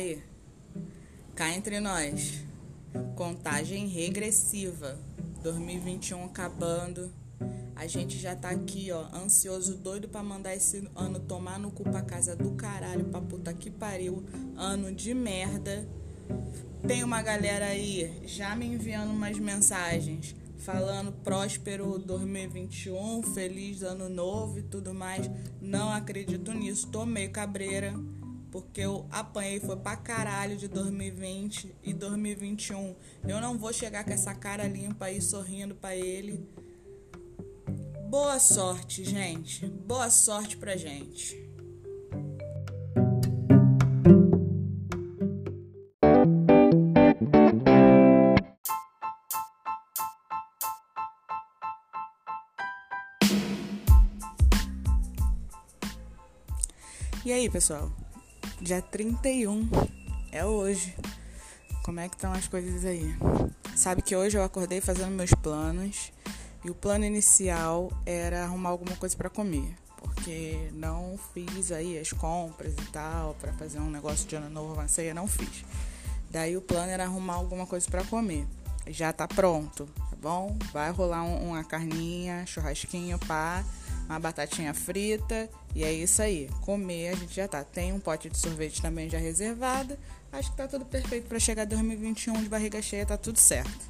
Aí, cá entre nós, contagem regressiva, 2021 acabando. A gente já tá aqui, ó, ansioso, doido para mandar esse ano tomar no cu pra casa do caralho, pra puta que pariu. Ano de merda. Tem uma galera aí já me enviando umas mensagens falando próspero 2021, feliz ano novo e tudo mais. Não acredito nisso, tô meio cabreira, porque eu apanhei foi pra caralho de 2020 e 2021. Eu não vou chegar com essa cara limpa aí sorrindo para ele. Boa sorte, gente. Boa sorte pra gente. E aí, pessoal? Dia 31 é hoje. Como é que estão as coisas aí? Sabe que hoje eu acordei fazendo meus planos e o plano inicial era arrumar alguma coisa para comer, porque não fiz aí as compras e tal para fazer um negócio de ano novo, uma ceia, não fiz. Daí o plano era arrumar alguma coisa para comer. Já tá pronto, tá bom? Vai rolar um, uma carninha, churrasquinho, pá uma batatinha frita e é isso aí. Comer a gente já tá. Tem um pote de sorvete também já reservado. Acho que tá tudo perfeito para chegar 2021 de barriga cheia, tá tudo certo.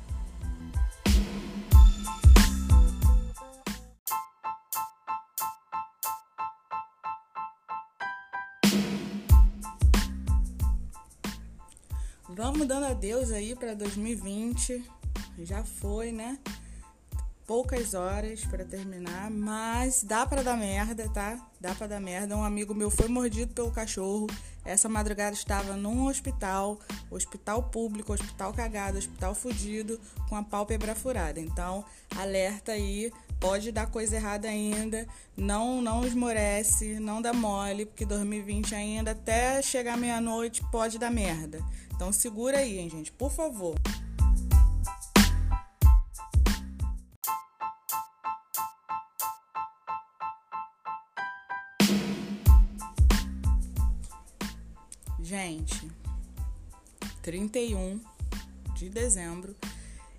Vamos dando adeus aí para 2020. Já foi, né? Poucas horas para terminar, mas dá para dar merda, tá? Dá para dar merda. Um amigo meu foi mordido pelo cachorro. Essa madrugada estava num hospital, hospital público, hospital cagado, hospital fudido, com a pálpebra furada. Então, alerta aí, pode dar coisa errada ainda. Não, não esmorece, não dá mole, porque 2020 ainda até chegar meia-noite pode dar merda. Então, segura aí, hein, gente, por favor. Gente, 31 de dezembro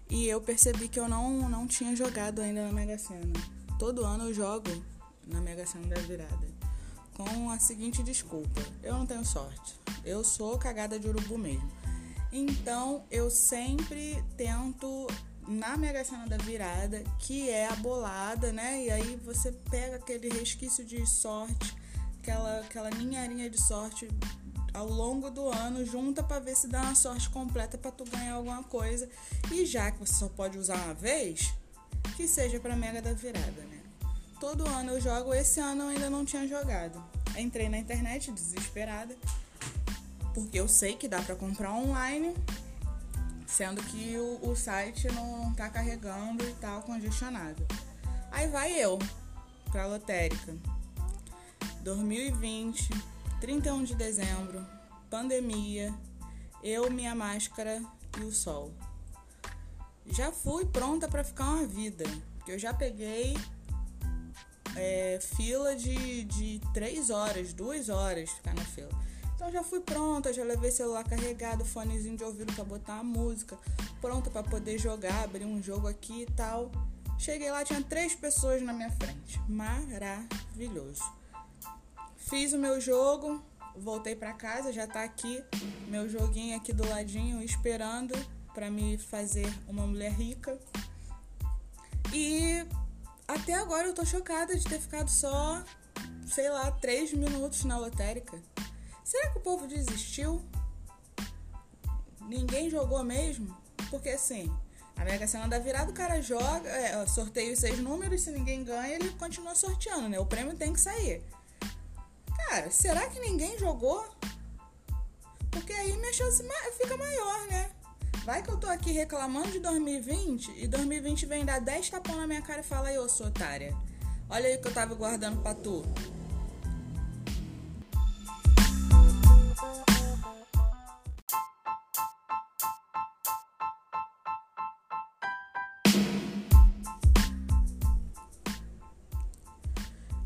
e eu percebi que eu não, não tinha jogado ainda na Mega Sena. Todo ano eu jogo na Mega Sena da virada com a seguinte desculpa: eu não tenho sorte. Eu sou cagada de urubu mesmo. Então eu sempre tento na Mega Sena da virada, que é a bolada, né? E aí você pega aquele resquício de sorte, aquela, aquela ninharinha de sorte ao longo do ano, junta para ver se dá uma sorte completa para tu ganhar alguma coisa. E já que você só pode usar uma vez, que seja para mega da virada, né? Todo ano eu jogo, esse ano eu ainda não tinha jogado. Entrei na internet desesperada, porque eu sei que dá para comprar online, sendo que o, o site não tá carregando e tal, congestionado. Aí vai eu pra lotérica. 2020 31 de dezembro, pandemia, eu, minha máscara e o sol. Já fui pronta para ficar uma vida, porque eu já peguei é, fila de, de 3 horas, 2 horas ficar na fila. Então já fui pronta, já levei celular carregado, fonezinho de ouvido para botar uma música, pronta para poder jogar, abrir um jogo aqui e tal. Cheguei lá, tinha três pessoas na minha frente. Maravilhoso. Fiz o meu jogo, voltei para casa, já tá aqui meu joguinho aqui do ladinho esperando para me fazer uma mulher rica. E até agora eu tô chocada de ter ficado só, sei lá, três minutos na lotérica. Será que o povo desistiu? Ninguém jogou mesmo? Porque assim, a Mega Sena da virada, o cara joga, é, sorteia os seis números, se ninguém ganha, ele continua sorteando, né? O prêmio tem que sair. Cara, será que ninguém jogou? Porque aí minha chance fica maior, né? Vai que eu tô aqui reclamando de 2020 e 2020 vem dar 10 tapão na minha cara e fala aí, ô sua otária. Olha aí que eu tava guardando pra tu.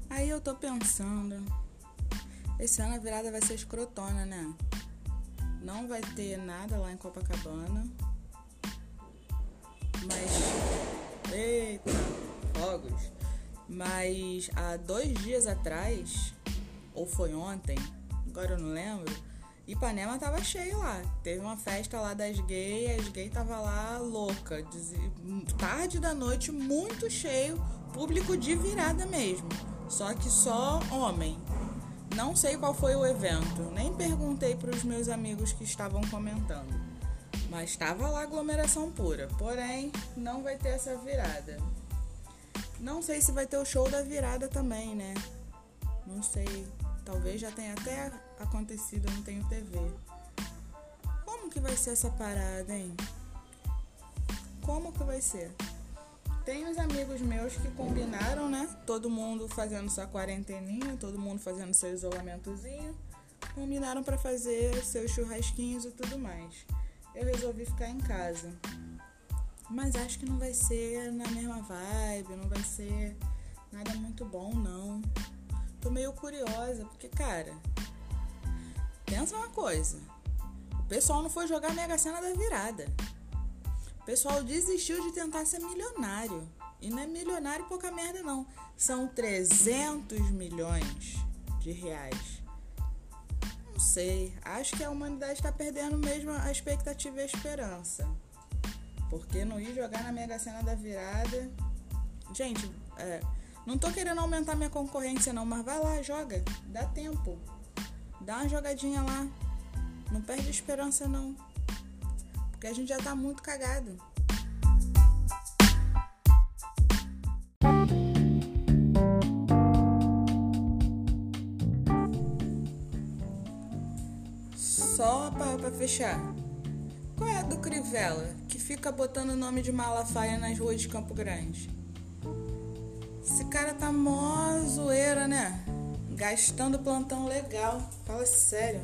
Aí eu tô pensando esse ano a virada vai ser escrotona, né? Não vai ter nada lá em Copacabana. Mas. Eita, fogos. Mas há dois dias atrás, ou foi ontem, agora eu não lembro, Ipanema tava cheio lá. Teve uma festa lá das gays, as gays tava lá louca. Tarde da noite, muito cheio, público de virada mesmo. Só que só homem. Não sei qual foi o evento, nem perguntei para os meus amigos que estavam comentando. Mas estava lá aglomeração pura. Porém, não vai ter essa virada. Não sei se vai ter o show da virada também, né? Não sei. Talvez já tenha até acontecido, não tenho TV. Como que vai ser essa parada, hein? Como que vai ser? Tem uns amigos meus que combinaram, né? Todo mundo fazendo sua quarenteninha, todo mundo fazendo seu isolamentozinho. Combinaram para fazer seus churrasquinhos e tudo mais. Eu resolvi ficar em casa. Mas acho que não vai ser na mesma vibe, não vai ser nada muito bom, não. Tô meio curiosa, porque, cara, pensa uma coisa. O pessoal não foi jogar a Mega Sena da virada. O pessoal desistiu de tentar ser milionário. E não é milionário pouca merda, não. São 300 milhões de reais. Não sei. Acho que a humanidade está perdendo mesmo a expectativa e a esperança. Porque não ir jogar na Mega Sena da virada. Gente, é, não tô querendo aumentar minha concorrência, não, mas vai lá, joga. Dá tempo. Dá uma jogadinha lá. Não perde esperança, não. Porque a gente já tá muito cagado. Só pra fechar. Qual é a do Crivella, que fica botando o nome de Malafaia nas ruas de Campo Grande? Esse cara tá mó zoeira, né? Gastando plantão legal. Fala sério.